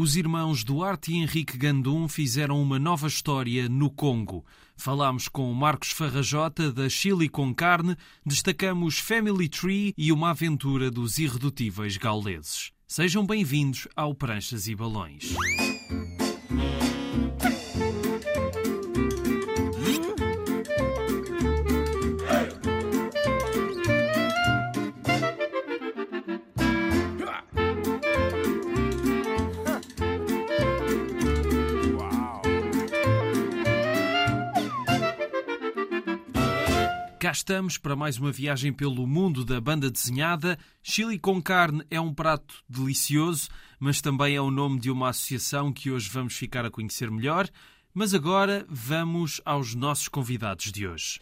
Os irmãos Duarte e Henrique Gandum fizeram uma nova história no Congo. Falámos com Marcos Farrajota da Chile com Carne, destacamos Family Tree e uma aventura dos irredutíveis gauleses. Sejam bem-vindos ao Pranchas e Balões. Estamos para mais uma viagem pelo mundo da banda desenhada. Chili com carne é um prato delicioso, mas também é o nome de uma associação que hoje vamos ficar a conhecer melhor. Mas agora vamos aos nossos convidados de hoje.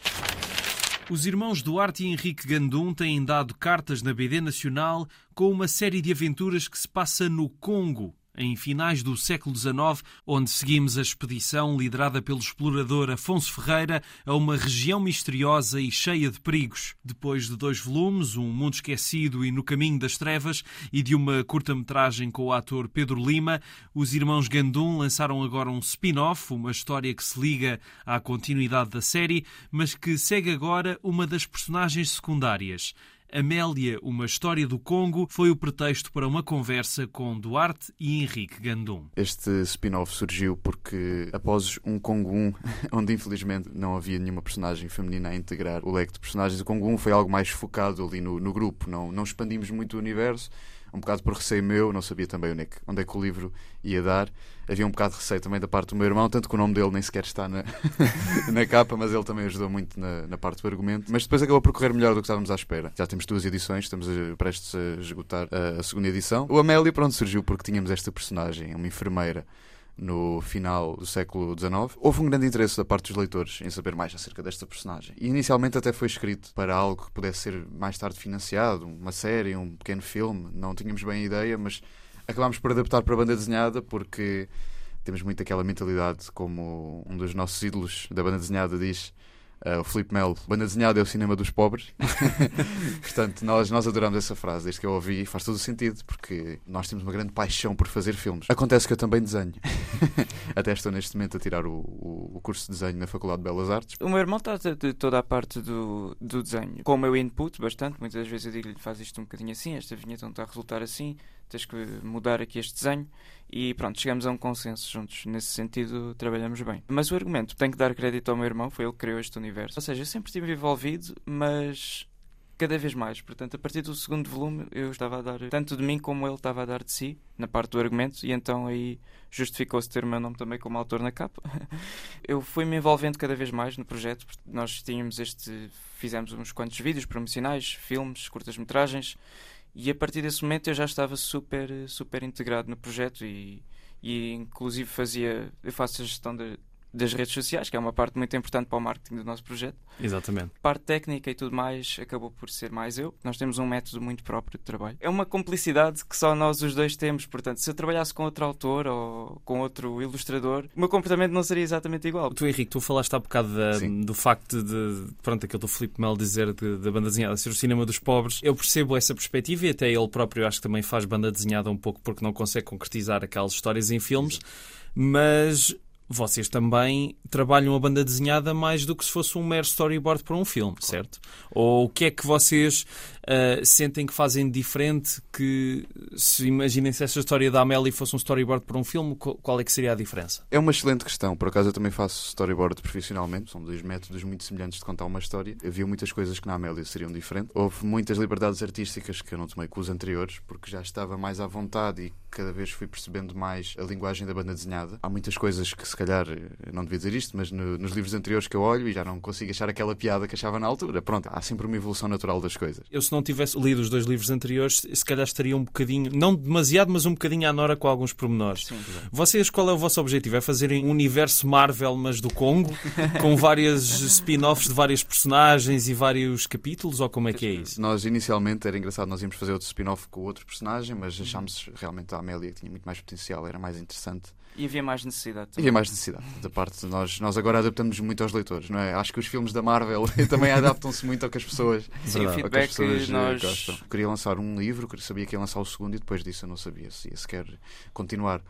Os irmãos Duarte e Henrique Gandum têm dado cartas na BD Nacional com uma série de aventuras que se passa no Congo, em finais do século XIX, onde seguimos a expedição liderada pelo explorador Afonso Ferreira a uma região misteriosa e cheia de perigos. Depois de dois volumes, Um Mundo Esquecido e No Caminho das Trevas, e de uma curta-metragem com o ator Pedro Lima, os irmãos Gandum lançaram agora um spin-off, uma história que se liga à continuidade da série, mas que segue agora uma das personagens secundárias. Amélia, uma história do Congo, foi o pretexto para uma conversa com Duarte e Henrique Gandum. Este spin-off surgiu porque, após um Congo 1, onde infelizmente não havia nenhuma personagem feminina a integrar o leque de personagens, o Congo 1 foi algo mais focado ali no, no grupo, não, não expandimos muito o universo um bocado por receio meu, não sabia também onde é, que, onde é que o livro ia dar. Havia um bocado de receio também da parte do meu irmão, tanto que o nome dele nem sequer está na, na capa, mas ele também ajudou muito na, na, parte do argumento. Mas depois acabou por correr melhor do que estávamos à espera. Já temos duas edições, estamos prestes a esgotar a, a segunda edição. O Amélia, pronto, surgiu porque tínhamos esta personagem, uma enfermeira no final do século XIX. Houve um grande interesse da parte dos leitores em saber mais acerca desta personagem. E inicialmente até foi escrito para algo que pudesse ser mais tarde financiado, uma série, um pequeno filme. Não tínhamos bem a ideia, mas acabámos por adaptar para a banda desenhada porque temos muito aquela mentalidade, como um dos nossos ídolos da banda desenhada diz Uh, o Felipe Melo, banda desenhada é o cinema dos pobres. Portanto, nós, nós adoramos essa frase, desde que eu ouvi, faz todo o sentido, porque nós temos uma grande paixão por fazer filmes. Acontece que eu também desenho. Até estou neste momento a tirar o, o, curso de desenho na Faculdade de Belas Artes. O meu irmão está de toda a parte do, do desenho, com o meu input bastante. Muitas vezes eu digo-lhe: faz isto um bocadinho assim, esta vinheta não está a resultar assim, tens que mudar aqui este desenho. E pronto, chegamos a um consenso juntos. Nesse sentido, trabalhamos bem. Mas o argumento, tenho que dar crédito ao meu irmão, foi ele que criou este universo. Ou seja, eu sempre estive envolvido, mas cada vez mais. Portanto, a partir do segundo volume, eu estava a dar tanto de mim como ele estava a dar de si, na parte do argumento, e então aí justificou-se ter o meu nome também como autor na capa. eu fui-me envolvendo cada vez mais no projeto. Nós tínhamos este. Fizemos uns quantos vídeos promocionais, filmes, curtas-metragens e a partir desse momento eu já estava super, super integrado no projeto e, e inclusive fazia, eu faço a gestão de, das redes sociais, que é uma parte muito importante para o marketing do nosso projeto. Exatamente. Parte técnica e tudo mais acabou por ser mais eu. Nós temos um método muito próprio de trabalho. É uma complicidade que só nós os dois temos. Portanto, se eu trabalhasse com outro autor ou com outro ilustrador, o meu comportamento não seria exatamente igual. Tu, Henrique, tu falaste há bocado da, do facto de, pronto, aquilo do Filipe Mel dizer da banda desenhada ser o cinema dos pobres. Eu percebo essa perspectiva e até ele próprio acho que também faz banda desenhada um pouco porque não consegue concretizar aquelas histórias em filmes. Mas vocês também trabalham a banda desenhada mais do que se fosse um mero storyboard para um filme, certo? Ou o que é que vocês uh, sentem que fazem diferente que se imaginem se essa história da Amélie fosse um storyboard para um filme, qual é que seria a diferença? É uma excelente questão. Por acaso eu também faço storyboard profissionalmente. São dois métodos muito semelhantes de contar uma história. Havia muitas coisas que na Amélia seriam diferentes. Houve muitas liberdades artísticas que eu não tomei com os anteriores, porque já estava mais à vontade e cada vez fui percebendo mais a linguagem da banda desenhada. Há muitas coisas que se calhar não devia dizer isto, mas no, nos livros anteriores que eu olho e já não consigo achar aquela piada que achava na altura. Pronto, há sempre uma evolução natural das coisas. Eu se não tivesse lido os dois livros anteriores, se calhar estaria um bocadinho, não demasiado, mas um bocadinho à nora com alguns pormenores. Sim, Vocês, qual é o vosso objetivo? É fazerem um universo Marvel, mas do Congo, com várias spin-offs de várias personagens e vários capítulos, ou como é que é isso? Nós, inicialmente, era engraçado, nós íamos fazer outro spin-off com outro personagem, mas achámos realmente a Amélia que tinha muito mais potencial, era mais interessante. E havia mais necessidade. Também. Havia mais necessidade da parte de nós. Nós agora adaptamos muito aos leitores, não é? Acho que os filmes da Marvel também adaptam-se muito ao que as pessoas. Sim, o feedback pessoas Jorge nós... Costa. Queria lançar um livro, sabia que ia lançar o segundo e depois disso eu não sabia se ia sequer continuar.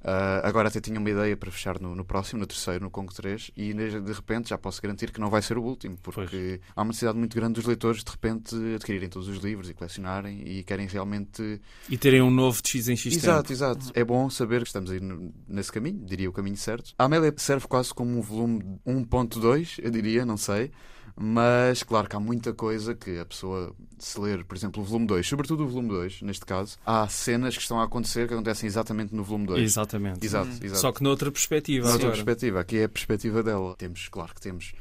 Uh, agora até tinha uma ideia para fechar no, no, próximo, no terceiro, no Congo 3, e de repente já posso garantir que não vai ser o último, porque pois. há uma necessidade muito grande dos leitores de repente adquirirem todos os livros e colecionarem e querem realmente. E terem um novo de X em X Exato, tempo. exato. É bom saber que estamos aí nesse caminho, diria o caminho certo. A Amélia serve quase como um volume 1.2, eu diria, não sei. Mas claro que há muita coisa que a pessoa, se ler, por exemplo, o volume 2, sobretudo o volume 2, neste caso, há cenas que estão a acontecer que acontecem exatamente no volume 2. Exatamente. Exato, hum. exato. Só que noutra perspectiva. Noutra perspectiva. Aqui é a perspectiva dela. Temos, claro que temos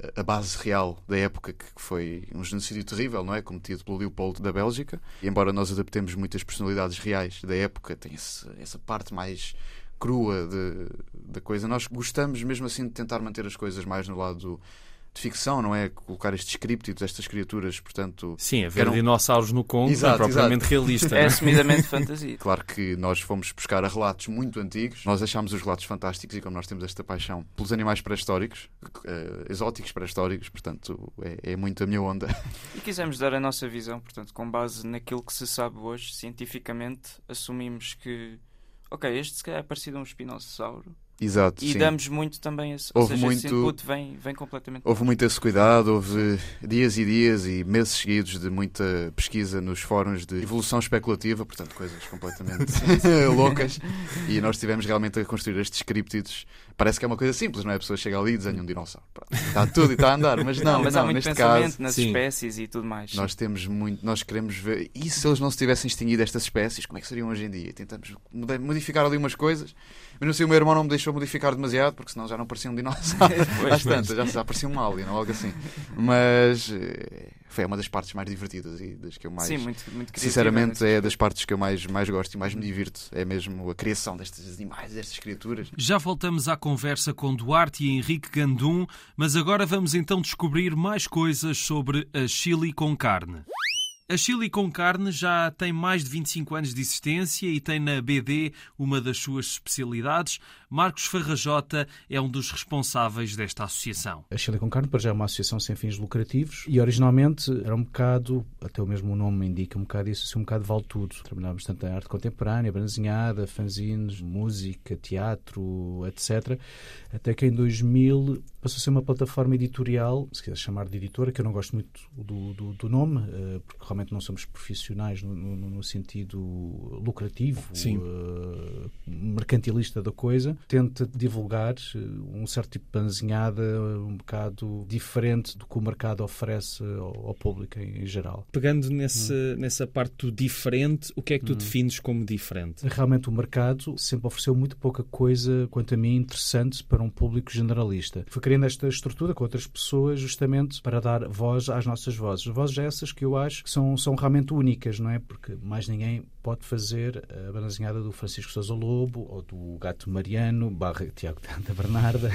eh, a base real da época que foi um genocídio terrível, não é? Cometido pelo Leopoldo da Bélgica. E embora nós adaptemos muitas personalidades reais da época, tem esse, essa parte mais crua da coisa. Nós gostamos mesmo assim de tentar manter as coisas mais no lado de ficção, não é? Colocar estes críptidos, estas criaturas, portanto. Sim, haver eram... dinossauros no Congo exato, é propriamente exato. realista. é assumidamente fantasia. Claro que nós fomos buscar a relatos muito antigos, nós achámos os relatos fantásticos e como nós temos esta paixão pelos animais pré-históricos, uh, exóticos pré-históricos, portanto é, é muito a minha onda. E quisemos dar a nossa visão, portanto, com base naquilo que se sabe hoje, cientificamente, assumimos que, ok, este se calhar é parecido a um espinossauro Exato, e sim. damos muito também esse, houve seja, muito, esse input vem, vem completamente houve muito esse cuidado houve dias e dias e meses seguidos de muita pesquisa nos fóruns de evolução especulativa portanto coisas completamente loucas e nós estivemos realmente a construir estes criptidos parece que é uma coisa simples não é a pessoa chega ali e desenha um dinossauro está tudo e está a andar mas não, não mas não, há muito pensamento caso, nas sim. espécies e tudo mais nós temos muito nós queremos ver e se eles não se tivessem extinguido estas espécies como é que seriam hoje em dia tentamos modificar ali umas coisas mas não sei, o meu irmão não me deixou modificar demasiado, porque senão já não parecia um dinossauro. Às tantas, já, já parecia um alien ou algo assim. Mas eh, foi uma das partes mais divertidas e das que eu mais. Sim, muito, muito Sinceramente, é das partes que eu mais, mais gosto e mais me divirto. É mesmo a criação destes animais, destas criaturas. Já voltamos à conversa com Duarte e Henrique Gandum, mas agora vamos então descobrir mais coisas sobre a Chile com carne. A Chile com Carne já tem mais de 25 anos de existência e tem na BD uma das suas especialidades. Marcos Farrajota é um dos responsáveis desta associação. A Chile com Carne, para já, é uma associação sem fins lucrativos e originalmente era um bocado, até o mesmo nome indica, um bocado isso, assim, um bocado vale tudo. Trabalhávamos tanto em arte contemporânea, branzinhada, fanzines, música, teatro, etc. Até que em 2000 passou a ser uma plataforma editorial, se quiser chamar de editora, que eu não gosto muito do, do, do nome, eh, porque realmente não somos profissionais no, no, no sentido lucrativo, uh, mercantilista da coisa, tenta divulgar eh, um certo tipo de banzinhada um bocado diferente do que o mercado oferece ao, ao público em, em, geral. Pegando nesse, hum. nessa parte do diferente, o que é que tu hum. defines como diferente? Realmente o mercado sempre ofereceu muito pouca coisa, quanto a mim, interessante para um público generalista. Foi criando esta estrutura com outras pessoas justamente para dar voz às nossas vozes. Vozes essas que eu acho que são, são realmente únicas, não é? Porque mais ninguém pode fazer a banazinhada do Francisco Sousa Lobo ou do Gato Mariano barra Tiago da Bernarda.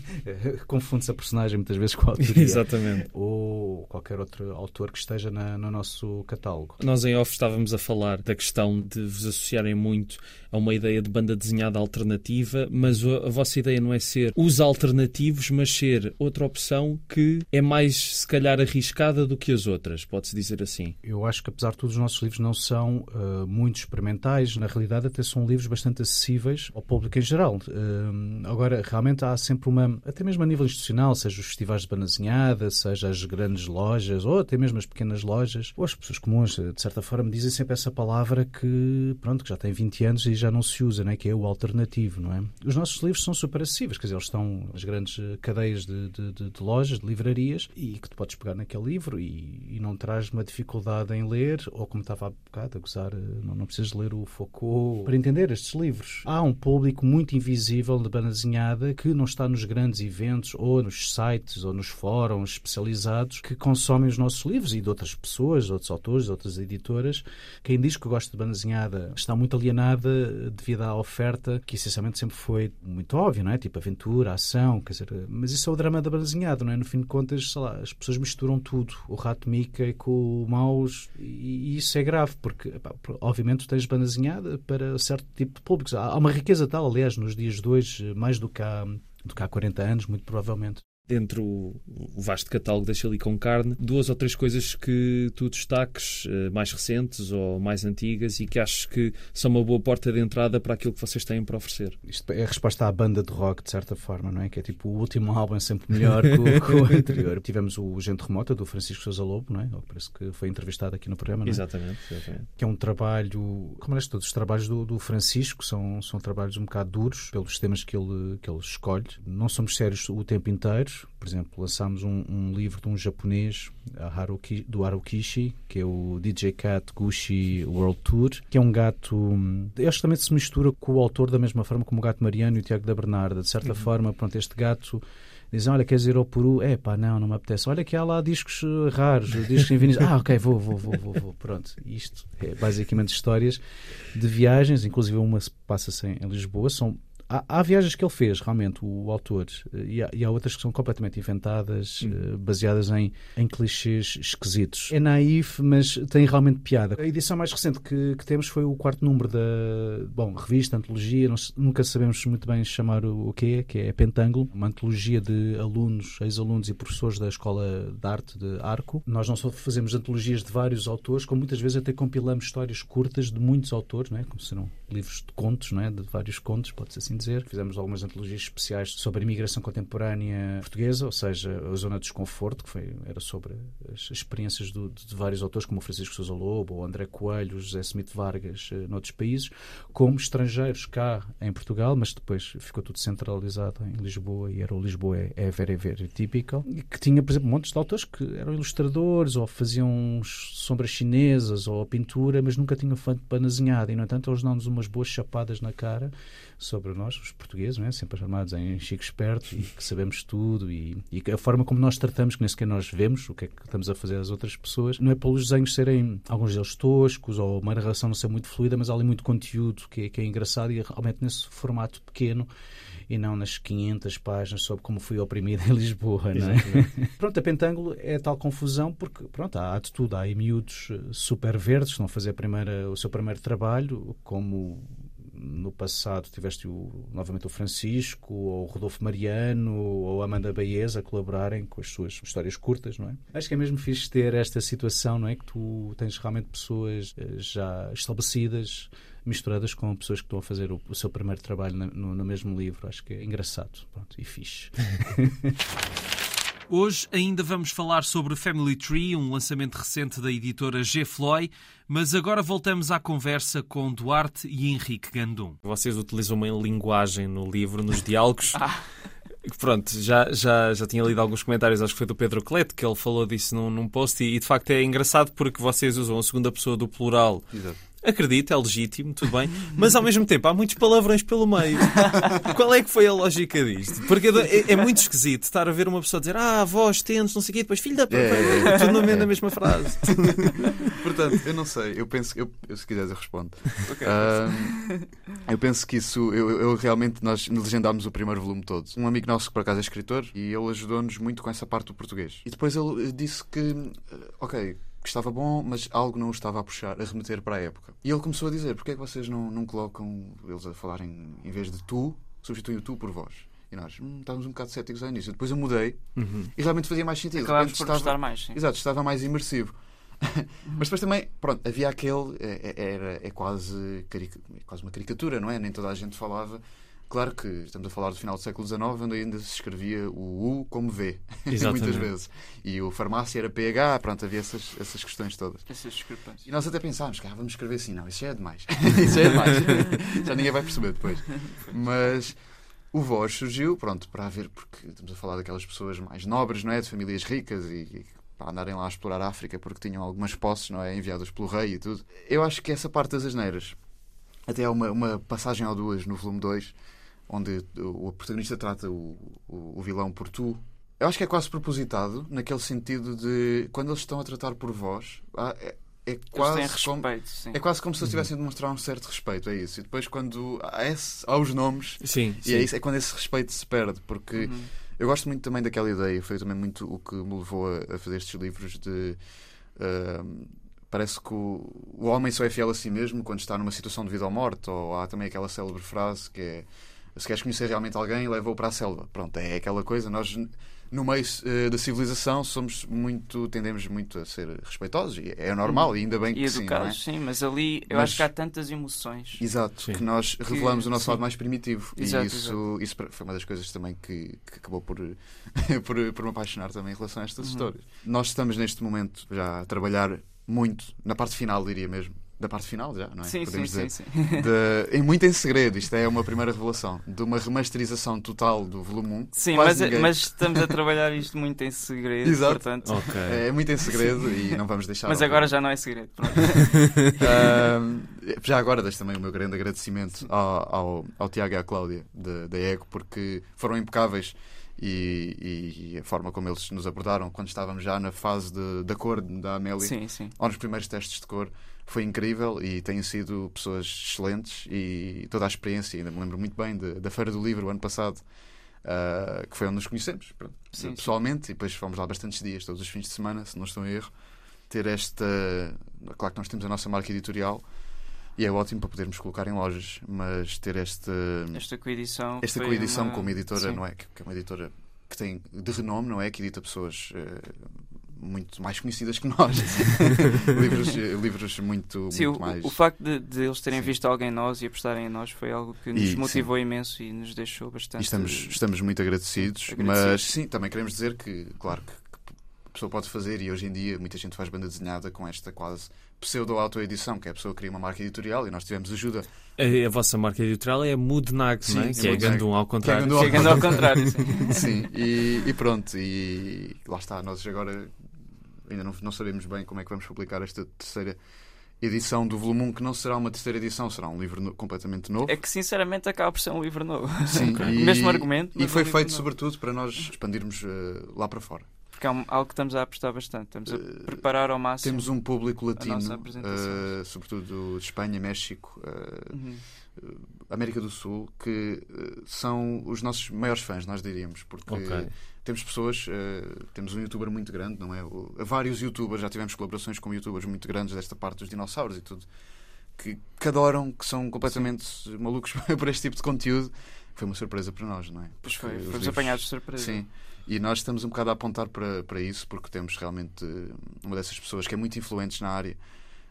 Confunde-se a personagem muitas vezes com a autoria. Exatamente. Ou qualquer outro autor que esteja na, no nosso catálogo. Nós em off estávamos a falar da questão de vos associarem muito a uma ideia de banda desenhada alternativa, mas a, a vossa ideia não é ser os alternativos, mas ser outra opção que é mais, se calhar, arriscada do que as outras, pode-se dizer assim. Eu acho que, apesar de tudo, os nossos livros não são uh, muito experimentais. Na realidade, até são livros bastante acessíveis ao público em geral. Uh, agora, realmente há sempre uma, até mesmo a nível institucional, seja os festivais de banazinhada, seja as grandes lojas, ou até mesmo as pequenas lojas, ou as pessoas comuns, de certa forma, dizem sempre essa palavra que, pronto, que já tem 20 anos e já não se usa, né? que é o alternativo, não é? Os nossos livros são super acessíveis, quer dizer, eles estão nas grandes cadeias de, de, de, de lojas, de livrarias, e que tu podes pegar naquele livro e, e não traz uma dificuldade dificuldade em ler, ou como estava há bocado a gozar, eh, não, não precisas ler o Foucault para entender estes livros. Há um público muito invisível de banda desenhada que não está nos grandes eventos, ou nos sites, ou nos fóruns especializados que consomem os nossos livros e de outras pessoas, outros autores, outras editoras. Quem diz que gosta de banda desenhada está muito alienada devido à oferta, que essencialmente sempre foi muito óbvio, não é? Tipo aventura, ação, quer dizer, mas isso é o drama da banda desenhada, não é? No fim de contas, sei lá, as pessoas misturam tudo, o rato Mickey com o maus, e isso é grave, porque pá, obviamente banda desenhada para certo tipo de públicos. Há uma riqueza tal, aliás, nos dias de hoje, mais do que há, do que há 40 anos, muito provavelmente. Entre o, vasto catálogo da Chili com carne, duas ou três coisas que tu destaques, eh, mais recentes ou mais antigas, e que achas que são uma boa porta de entrada para aquilo que vocês têm para oferecer. Isto é a resposta à banda de rock, de certa forma, não é? Que é tipo, o último álbum é sempre melhor que, o, que o anterior. Tivemos o Gente Remota, do Francisco Sousa Lobo, não é? Parece que foi entrevistado aqui no programa, não é? Exatamente, exatamente. Que é um trabalho, como aliás todos os trabalhos do, do Francisco, são, são trabalhos um bocado duros, pelos temas que ele, que ele escolhe. Não somos sérios o tempo inteiro, por exemplo, lançámos um, um livro de um japonês, Haruki, do Harukishi, que é o DJ Cat Gushi World Tour, que é um gato. Hum, este também se mistura com o autor da mesma forma como o gato Mariano e o Tiago da Bernarda. De certa uhum. forma, pronto, este gato dizem, olha, queres ir ao Peru? É pá, não, não me apetece. Olha que há lá discos eh, raros, discos infinitos. ah, ok, vou, vou, vou, vou, vou. Pronto, isto é basicamente histórias de viagens, inclusive uma passa-se em Lisboa, são Há, há, viagens que ele fez, realmente, o, o autor, e há, e há, outras que são completamente inventadas, uh, baseadas em, em clichês esquisitos. É naif, mas tem realmente piada. A edição mais recente que, que temos foi o quarto número da bom, revista, antologia, nunca sabemos muito bem chamar o, o que é, que é Pentângulo, uma antologia de alunos, ex-alunos e professores da Escola de Arte de Arco. Nós não só fazemos antologias de vários autores, como muitas vezes até compilamos histórias curtas de muitos autores, não é? como serão livros de contos, não é? de vários contos, pode-se assim dizer. Fizemos algumas antologias especiais sobre a imigração contemporânea portuguesa, ou seja, a Zona de Desconforto, que foi, era sobre as experiências do, de vários autores, como o Francisco Sousa Lobo, o André Coelho, José Smith Vargas, eh, noutros países, como estrangeiros cá em Portugal, mas depois ficou tudo centralizado em Lisboa e era o Lisboa é, é very, very típico, e que tinha, por exemplo, montes de autores que eram ilustradores ou faziam sombras chinesas ou pintura, mas nunca tinham feito panazinhada e, no entanto, eles dão-nos umas boas chapadas na cara sobre nós, os portugueses, é? sempre chamados em Chico Esperto e que sabemos tudo e, e, a forma como nós tratamos, que nem sequer nós vemos o que é que estamos a fazer às outras pessoas, não é pelos desenhos serem alguns deles toscos ou uma narração não ser muito fluida, mas há ali muito conteúdo que, é, que é engraçado e realmente nesse formato pequeno e não nas 500 páginas sobre como fui oprimido em Lisboa, não é? pronto, a Pentângulo é tal confusão porque, pronto, há de tudo. Há miúdos eh, super verdes que vão fazer primeira, o seu primeiro trabalho, como no passado tiveste o, novamente o Francisco, ou o Rodolfo Mariano, ou a Amanda Baez a colaborarem com as suas histórias curtas, não é? Acho que é mesmo fixe ter esta situação, não é? Que tu tens realmente pessoas eh, já estabelecidas, misturadas com pessoas que estão a fazer o, o seu primeiro trabalho no, no, mesmo livro. Acho que é engraçado pronto, e fixe. Hoje ainda vamos falar sobre Family Tree, um lançamento recente da editora G. Floyd, mas agora voltamos à conversa com Duarte e Henrique Gandum. Vocês utilizam uma linguagem no livro, nos diálogos. ah. Pronto, já, já, já tinha lido alguns comentários, acho que foi do Pedro Cleto, que ele falou disso num, num post, e, e de facto é engraçado porque vocês usam a segunda pessoa do plural Exato Acredito, é legítimo, tudo bem, mas ao mesmo tempo há muitos palavrões pelo meio. Qual é que foi a lógica disto? Porque é, é muito esquisito estar a ver uma pessoa dizer ah, vós, tentes, não sei o quê, depois filho da. É, tudo na, é. mesma frase. Portanto, eu não sei, eu penso, eu, eu se quiseres eu respondo. Okay. Uh, eu penso que isso, eu, eu, realmente, nós legendámos o primeiro volume todo. Um amigo nosso que por acaso é escritor e ele ajudou-nos muito com essa parte do português. E depois ele disse que, ok que estava bom, mas algo não o estava a puxar, a remeter para a época. E ele começou a dizer: porquê é que vocês não, não colocam eles a falarem, em vez de tu, substituem o tu por vós? E nós hum, estávamos um bocado céticos ao início. Depois eu mudei uhum. e realmente fazia mais sentido. Acabámos por estava, mais. Sim. Exato, estava mais imersivo. Uhum. Mas depois também, pronto, havia aquele. É, é era, é, quase, é quase uma caricatura, não é? Nem toda a gente falava Claro que estamos a falar do final do século XIX, onde ainda se escrevia o U como V, muitas vezes. E o farmácia era PH, pronto, havia essas, essas questões todas. Essas discrepâncias. E nós até pensámos que ah, vamos escrever assim, não, isso já é demais. isso já é demais. já ninguém vai perceber depois. Mas o voz surgiu, pronto, para haver, porque estamos a falar daquelas pessoas mais nobres, não é? De famílias ricas e, e para andarem lá a explorar a África porque tinham algumas posses, não é? Enviadas pelo rei e tudo. Eu acho que essa parte das asneiras, até há uma, uma passagem ou duas no volume 2 onde o protagonista trata o, o, o vilão por tu. Eu acho que é quase propositado, naquele sentido de quando eles estão a tratar por vós, é, é quase respeito, como, é quase como se eles estivessem a demonstrar um certo respeito, é isso. E depois quando há, esse, há os nomes, sim, e é sim. é isso, é quando esse respeito se perde, porque uhum. eu gosto muito também daquela ideia, foi também muito o que me levou a, a fazer estes livros de uh, parece que o, o homem só é fiel a si mesmo quando está numa situação de vida ou morte, ou há também aquela célebre frase que é Se queres conhecer realmente alguém, leva-o para a selva. Pronto, é aquela coisa. Nós, no meio uh, da civilização, somos muito, tendemos muito a ser respeitosos. E é normal, e ainda bem que e sim, não é? educados, sim, mas ali eu Mas- acho que há tantas emoções. Exato, Sim. que nós revelamos o nosso sim. lado mais primitivo. Exato, e isso, isso foi uma das coisas também que, que acabou por, por, por me apaixonar também em relação a estas Uhum. histórias. Nós estamos neste momento já a trabalhar muito, na parte final, diria mesmo. Da parte final já, não é? Sim, sim, Podemos sim, dizer. sim. De, em muito em segredo, isto é uma primeira revelação, de uma remasterização total do volume 1. Sim, mas, ninguém- mas estamos a trabalhar isto muito em segredo, Exato. portanto. Ok. É muito em segredo e não vamos deixar. Mas agora já não é segredo. Pronto. Ahm, já agora deixo também o meu grande agradecimento ao, ao, ao Tiago e à Cláudia da, da ECO porque foram impecáveis e, e- a forma como eles nos abordaram quando estávamos já na fase de, da cor da Amélia Sim, sim. ou nos primeiros testes de cor foi incrível e têm sido pessoas excelentes e toda a experiência, ainda me lembro muito bem de- da Feira do Livro o ano passado ah, que foi onde nos conhecemos pronto, sim. pessoalmente e depois fomos lá bastantes dias, todos os fins de semana se não estou em erro ter esta claro que nós temos a nossa marca editorial e é ótimo para podermos colocar em lojas mas ter esta Esta coedição. esta coedição uma... como editora, Sim. não é? Que que é uma editora que tem de renome, não é? Que edita pessoas eh, muito mais conhecidas que nós. livros, livros muito, Sim, muito o, mais. o facto de, de eles terem Sim. visto alguém em nós e apostarem em nós foi algo que nos E, sim. motivou imenso e nos deixou bastante. E estamos, estamos muito agradecidos, Agradecidos. mas sim, também queremos dizer que, claro, que, que a pessoa pode fazer, e hoje em dia muita gente faz banda desenhada com esta quase pseudo-autoedição, que é a pessoa que cria uma marca editorial e nós tivemos ajuda. A, a vossa marca editorial é a Moodnag, Sim, não é? é Que é Moodnag. Gandum ao contrário. Gandum ao Chegando ao contrário. sim. Sim, e, e pronto, e lá está, nós agora ainda não, não sabemos bem como é que vamos publicar esta terceira edição do volume 1, que não será uma terceira edição, será um livro no- completamente novo. É que sinceramente acaba por ser um livro novo. Sim, e, Mesmo argumento. E foi um feito novo. sobretudo para nós expandirmos eh, lá para fora. Porque é um- algo que estamos a apostar bastante. Estamos a Eh, preparar ao máximo. Temos um público latino, eh, sobretudo de Espanha, México, eh, Uhum. América do Sul, que são os nossos maiores fãs, nós diríamos, porque Ok. temos pessoas, eh, temos um youtuber muito grande, não é? O- vários youtubers, já tivemos colaborações com youtubers muito grandes desta parte dos dinossauros e tudo, que, que adoram, que são completamente malucos por este tipo de conteúdo. Foi uma surpresa para nós, não é? Pois foi. os Fomos livros- apanhados de surpresa. Sim. E nós estamos um bocado a apontar para, para isso, porque temos realmente eh, uma dessas pessoas que é muito influente na área.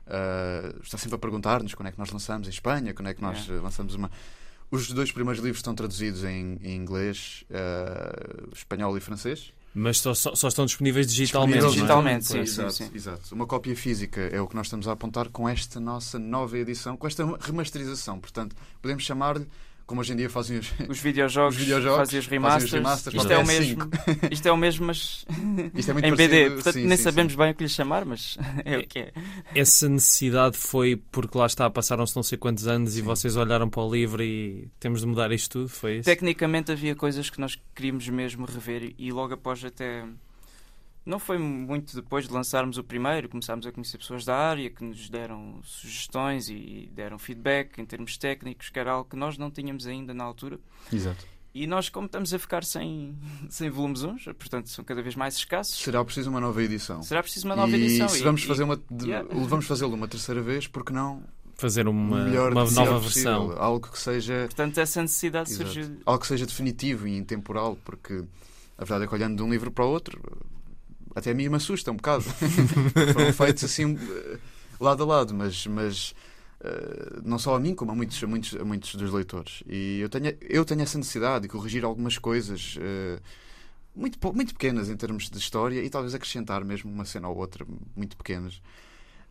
eh, está sempre a perguntar-nos quando é que nós lançamos em Espanha, quando é que nós eh, lançamos uma. Os dois primeiros livros estão traduzidos em, em inglês, eh, espanhol e francês. Mas só, só- só estão disponíveis digitalmente. não é? Digitalmente, sim, Pois, sim, exato, sim. exato. Uma cópia física é o que nós estamos a apontar com esta nossa nova edição, com esta remasterização. Portanto, podemos chamar-lhe, como hoje em dia fazem os. Os videojogos, Os videojogos fazem os fazem os remasters. remasters, isto não é o é mesmo. Isto é o mesmo, mas Isto é muito em BD. parecido, Portanto, sim, nem sim, sabemos sim. bem o que lhe chamar, mas é o que é. Essa necessidade foi porque lá está, passaram-se não sei quantos anos e vocês olharam para o livro e temos de mudar isto tudo, foi isso? Tecnicamente havia coisas que nós queríamos mesmo rever e logo após até. Não foi muito depois de lançarmos o primeiro, começámos a conhecer pessoas da área que nos deram sugestões e deram feedback em termos técnicos, que era algo que nós não tínhamos ainda na altura. Exato. E nós, como estamos a ficar sem, sem volumes uns, portanto são cada vez mais escassos, Será preciso uma nova edição. será preciso uma nova e edição. se E- vamos e- fazer uma, Yeah. vamos fazê-lo uma terceira vez, porque não Fazer uma, melhor uma nova possível. versão. algo que seja Portanto, essa necessidade Exato. surgiu. algo que seja definitivo e intemporal, porque a verdade é que olhando de um livro para o outro, até a mim me assusta um bocado. Foram feitos assim eh, lado a lado, mas, mas eh, não só a mim, como a muitos, a muitos, a muitos dos leitores. E eu tenho, eu tenho essa necessidade de corrigir algumas coisas eh, muito, muito pequenas em termos de história e talvez acrescentar mesmo uma cena ou outra muito pequenas.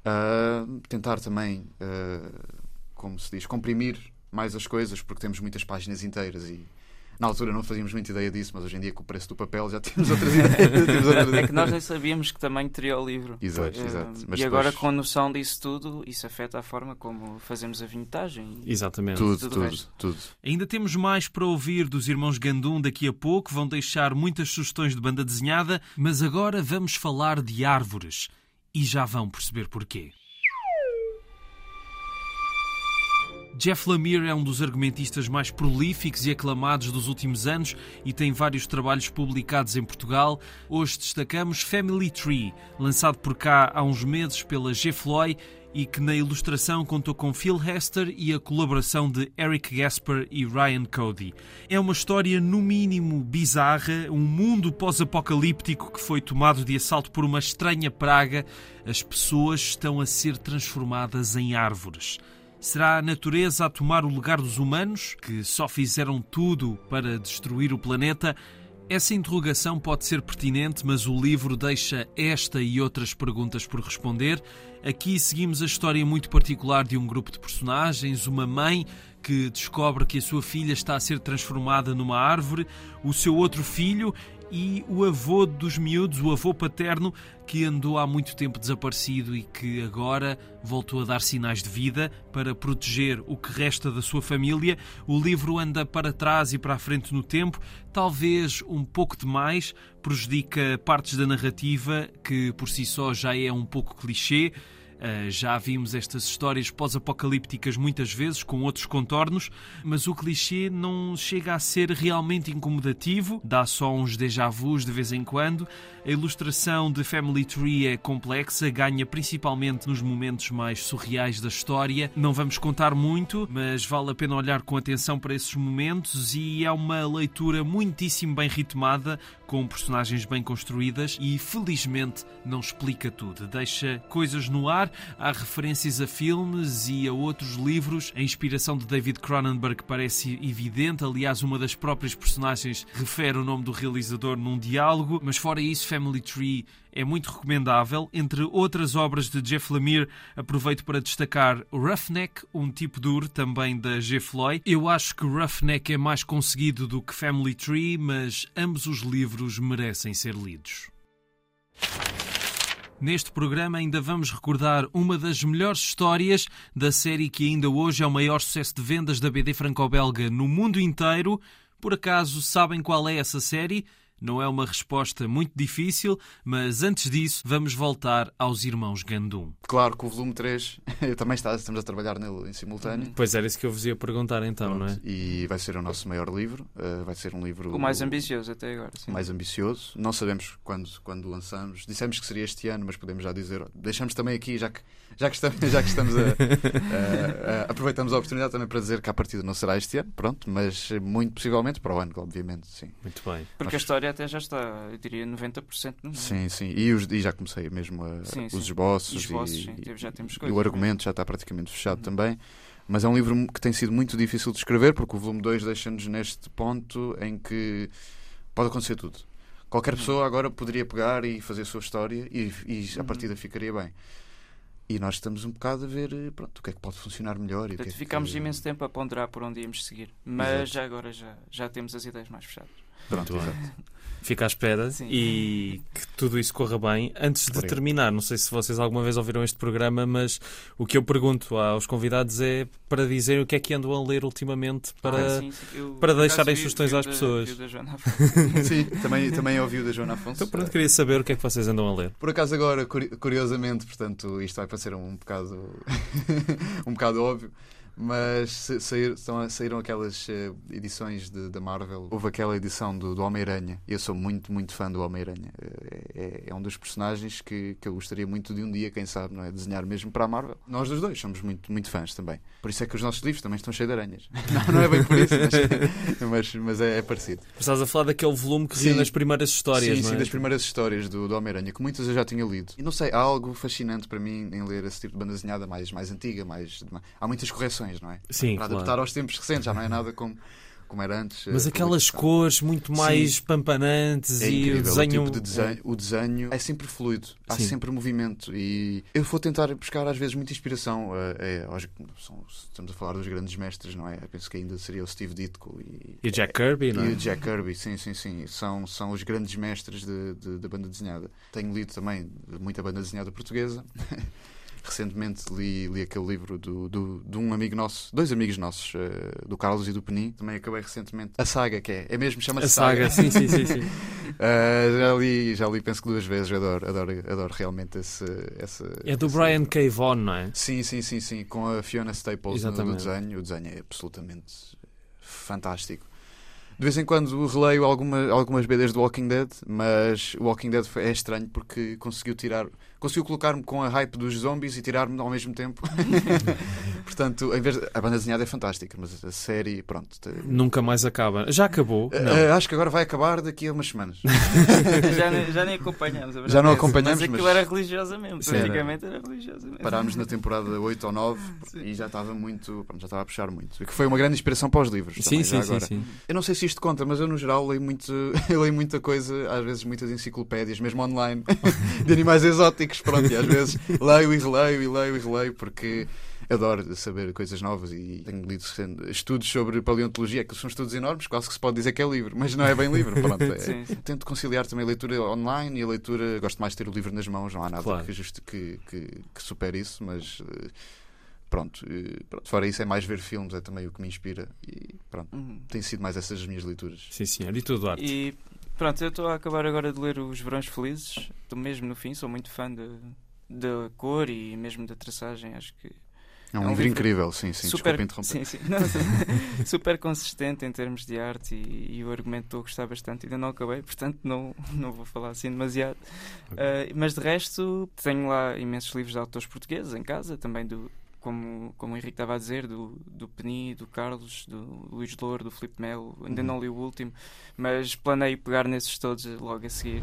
Ah, tentar também, como se diz, comprimir mais as coisas, porque temos muitas páginas inteiras e na altura não fazíamos muita ideia disso, mas hoje em dia com o preço do papel já temos outras ideias. temos outras É que nós nem sabíamos que tamanho teria o livro. Exato, Eh, exato. e Mas agora, depois- com noção disso tudo, isso afeta a forma como fazemos a vinhetagem. Exatamente. Tudo, tudo tudo, tudo. Ainda temos mais para ouvir dos irmãos Gandum daqui a pouco. Vão deixar muitas sugestões de banda desenhada, mas agora vamos falar de árvores. E já vão perceber porquê. Jeff Lemire é um dos argumentistas mais prolíficos e aclamados dos últimos anos e tem vários trabalhos publicados em Portugal. Hoje destacamos Family Tree, lançado por cá há uns meses pela G. Floyd e que na ilustração contou com Phil Hester e a colaboração de Eric Gasper e Ryan Cody. É uma história, no mínimo, bizarra, um mundo pós-apocalíptico que foi tomado de assalto por uma estranha praga. As pessoas estão a ser transformadas em árvores. Será a natureza a tomar o lugar dos humanos, que só fizeram tudo para destruir o planeta? Essa interrogação pode ser pertinente, mas o livro deixa esta e outras perguntas por responder. Aqui seguimos a história muito particular de um grupo de personagens, uma mãe que descobre que a sua filha está a ser transformada numa árvore, o seu outro filho e o avô dos miúdos, o avô paterno, que andou há muito tempo desaparecido e que agora voltou a dar sinais de vida para proteger o que resta da sua família. O livro anda para trás e para a frente no tempo, talvez um pouco demais, prejudica partes da narrativa que por si só já é um pouco clichê. Uh, já vimos estas histórias pós-apocalípticas muitas vezes, com outros contornos, mas o clichê não chega a ser realmente incomodativo, dá só uns déjà vus de vez em quando. A ilustração de Family Tree é complexa, ganha principalmente nos momentos mais surreais da história. Não vamos contar muito, mas vale a pena olhar com atenção para esses momentos e é uma leitura muitíssimo bem ritmada, com personagens bem construídas e felizmente não explica tudo. Deixa coisas no ar há referências a filmes e a outros livros. A inspiração de David Cronenberg parece evidente, aliás, uma das próprias personagens refere o nome do realizador num diálogo, mas fora isso, Family Tree é muito recomendável. Entre outras obras de Jeff Lemire, aproveito para destacar Roughneck, um tipo duro, também da G. Floyd. Eu acho que Roughneck é mais conseguido do que Family Tree, mas ambos os livros merecem ser lidos. Neste programa ainda vamos recordar uma das melhores histórias da série que ainda hoje é o maior sucesso de vendas da BD franco-belga no mundo inteiro. Por acaso sabem qual é essa série? Não é uma resposta muito difícil, mas antes disso, vamos voltar aos Irmãos Gandum. Claro que o volume 3 também está, estamos a trabalhar nele em simultâneo. Pois era isso que eu vos ia perguntar então, Pronto, não é? E vai ser o nosso maior livro. Uh, vai ser um livro. O mais ambicioso até agora. Sim. Mais ambicioso. Não sabemos quando, quando lançamos. Dissemos que seria este ano, mas podemos já dizer. Deixamos também aqui, já que, já que estamos, já que estamos a, a, a, aproveitamos a oportunidade também para dizer que a partida não será este ano, pronto, mas muito possivelmente para o ano, obviamente, sim. Muito bem. Porque a história até já está, eu diria, 90% no Sim, sim. E, os, e já comecei mesmo a, sim, os esboços. E, esboços e, sim, já temos coisas, e o argumento já está praticamente fechado também. Mas é um livro que tem sido muito difícil de escrever, porque o volume 2 deixa-nos neste ponto em que pode acontecer tudo. Qualquer uhum. pessoa agora poderia pegar e fazer a sua história e, e a uhum. partida ficaria bem. E nós estamos um bocado a ver pronto, o que é que pode funcionar melhor. E Portanto, que é ficámos que... imenso tempo a ponderar por onde íamos seguir. Mas Exato. já agora já, já temos as ideias mais fechadas. Pronto, Fica à espera Sim. e que tudo isso corra bem. Antes de terminar, não sei se vocês alguma vez ouviram este programa, mas o que eu pergunto aos convidados é para dizer o que é que andam a ler ultimamente para, ah, sim, sim. Eu, para deixarem sugestões às pessoas. sim, também, também ouvi o da Joana Afonso. Então, pronto, queria saber o que é que vocês andam a ler. Por acaso, agora, curiosamente, portanto, isto vai parecer um bocado, um bocado óbvio. Mas sair, saíram aquelas uh, edições da Marvel. Houve aquela edição do, do Homem-Aranha. Eu sou muito, muito fã do Homem-Aranha. É, é, é, um dos personagens que, que eu gostaria muito de um dia, quem sabe, não é? desenhar mesmo para a Marvel. Nós dos dois somos muito, muito fãs também. Por isso é que os nossos livros também estão cheios de aranhas. Não, não é bem por isso, mas, mas, mas é, é, parecido. Estás a falar daquele volume que sim, nas primeiras histórias, sim, não é? Sim, das primeiras histórias do, do Homem-Aranha, que muitas eu já tinha lido. E não sei, há algo fascinante para mim em ler esse tipo de banda desenhada mais, mais antiga, mais. Há muitas correções, não é? Sim, para adaptar aos tempos recentes, já não é nada como, como era antes. Mas eh, aquelas cores muito mais Sim. pampanantes é e o desenho... O, tipo de desenho, é. o desenho é sempre fluido, há Sim. sempre movimento e eu vou tentar buscar às vezes muita inspiração. É, aos, são, estamos a falar dos grandes mestres, não é? Eu penso que ainda seria o Steve Ditko e, e o Jack Kirby, não é? E o Jack Kirby, sim, sim, sim. São, são os grandes mestres da de, de, de banda desenhada. Tenho lido também muita banda desenhada portuguesa. Recentemente li, li aquele livro do, do, de um amigo nosso, dois amigos nossos, uh, do Carlos e do Penin. Também acabei recentemente. A saga, que é, é mesmo, chama-se saga. A saga, sim, sim, sim. sim. uh, já, li, já li, penso que duas vezes. Adoro, adoro, adoro realmente esse. esse é do esse Brian livro. K. Vaughan, não é? Sim, sim, sim, sim. Com a Fiona Staples no, no desenho. O desenho é absolutamente fantástico. De vez em quando releio alguma, algumas BDs do Walking Dead, mas o Walking Dead é estranho porque conseguiu tirar conseguiu colocar-me com a hype dos zombies e tirar-me ao mesmo tempo. Portanto, em vez de... a banda desenhada é fantástica, mas a série, pronto. Nunca mais acaba. Já acabou? Uh, acho que agora vai acabar daqui a umas semanas. já, nem, já nem acompanhamos. Já não acompanhamos. Mas aquilo mas... era religiosamente. Sim, praticamente era. era religiosamente. Parámos na temporada 8 ou 9 sim. e já estava muito. Pronto, já estava a puxar muito. Que foi uma grande inspiração para os livros. Sim, também, sim, agora. sim, sim. Eu não sei se isto conta, mas eu no geral leio, muito, eu leio muita coisa, às vezes muitas enciclopédias, mesmo online, de animais exóticos. Pronto, e às vezes leio e releio e leio e releio porque adoro saber coisas novas e tenho lido estudos sobre paleontologia, que são estudos enormes, quase que se pode dizer que é livro, mas não é bem livro. Pronto, é, sim, sim. Tento conciliar também a leitura online e a leitura. Gosto mais de ter o livro nas mãos, não há nada claro. que, justi que, que, que supere isso, mas. Pronto, pronto, fora isso é mais ver filmes, é também o que me inspira e pronto, uhum. tem sido mais essas as minhas leituras. Sim, senhor. E tu, Duarte? E pronto, eu estou a acabar agora de ler Os Verões Felizes, estou mesmo no fim, sou muito fã de, da cor e mesmo da traçagem, acho que é um, é um livro, livro incrível, sim, sim, super, desculpa interromper. Sim, sim. Não, super consistente em termos de arte e, e, o argumento estou a gostar bastante. Ainda não acabei, portanto não, não vou falar assim demasiado. Okay. Uh, mas de resto, tenho lá imensos livros de autores portugueses em casa, também do, como, como o Henrique estava a dizer, do, do Peni, do Carlos, do Luís Louro, do Filipe Melo. Ainda uhum. não li o último, mas planeio pegar nesses todos logo a seguir.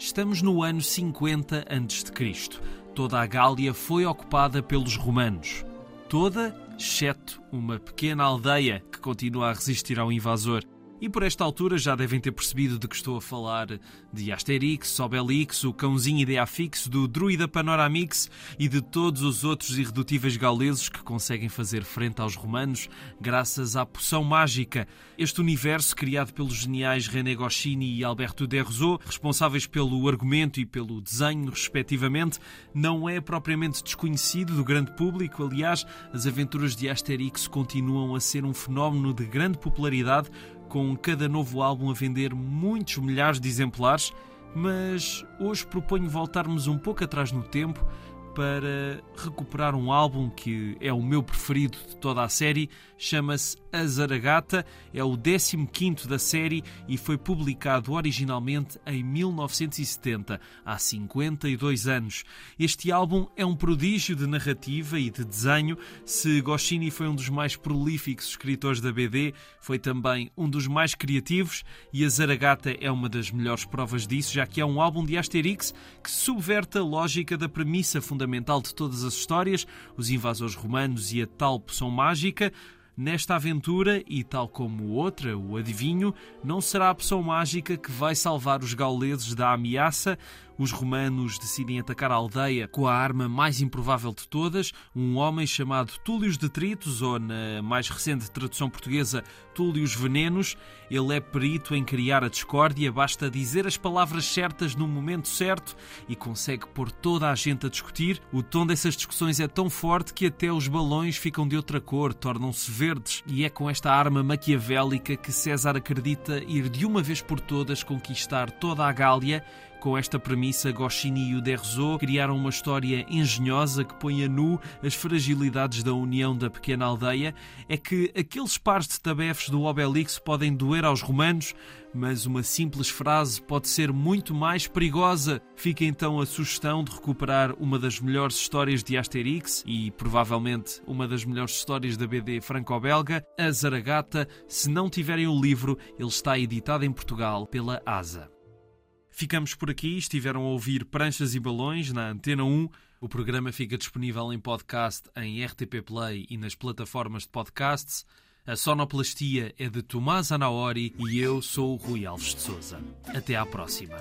Estamos no ano 50 a.C. Toda a Gália foi ocupada pelos romanos. Toda, exceto uma pequena aldeia que continua a resistir ao invasor. E por esta altura já devem ter percebido de que estou a falar de Asterix, Obelix, o cãozinho Ideafix, do Druida Panoramix e de todos os outros irredutíveis gauleses que conseguem fazer frente aos romanos graças à poção mágica. Este universo, criado pelos geniais René Goscinny e Alberto Derrouzot, responsáveis pelo argumento e pelo desenho, respectivamente, não é propriamente desconhecido do grande público. Aliás, as aventuras de Asterix continuam a ser um fenómeno de grande popularidade com cada novo álbum a vender muitos milhares de exemplares, mas hoje proponho voltarmos um pouco atrás no tempo para recuperar um álbum que é o meu preferido de toda a série, chama-se A Zaragata, é o 15 da série e foi publicado originalmente em 1970, há 52 anos. Este álbum é um prodígio de narrativa e de desenho. Se Goscinny foi um dos mais prolíficos escritores da BD, foi também um dos mais criativos e A Zaragata é uma das melhores provas disso, já que é um álbum de Asterix que subverte a lógica da premissa fundamental de todas as histórias, os invasores romanos e a tal poção mágica, Nesta aventura, e tal como outra, o adivinho, não será a pessoa mágica que vai salvar os gauleses da ameaça, os romanos decidem atacar a aldeia com a arma mais improvável de todas, um homem chamado Túlio Detritos, ou na mais recente tradução portuguesa, Túlios Venenos. Ele é perito em criar a discórdia, basta dizer as palavras certas no momento certo e consegue pôr toda a gente a discutir. O tom dessas discussões é tão forte que até os balões ficam de outra cor, tornam-se verdes, e é com esta arma maquiavélica que César acredita ir de uma vez por todas conquistar toda a Gália com esta premissa, Goscinny e o Derrouzot criaram uma história engenhosa que põe a nu as fragilidades da união da pequena aldeia. É que aqueles pares de tabefes do Obelix podem doer aos romanos, mas uma simples frase pode ser muito mais perigosa. Fica então a sugestão de recuperar uma das melhores histórias de Asterix e provavelmente uma das melhores histórias da BD franco-belga, a Zaragata. Se não tiverem o livro, ele está editado em Portugal pela ASA. Ficamos por aqui. Estiveram a ouvir Pranchas e Balões na Antena 1. O programa fica disponível em podcast em RTP Play e nas plataformas de podcasts. A sonoplastia é de Tomás Anaori e eu sou o Rui Alves de Souza. Até à próxima.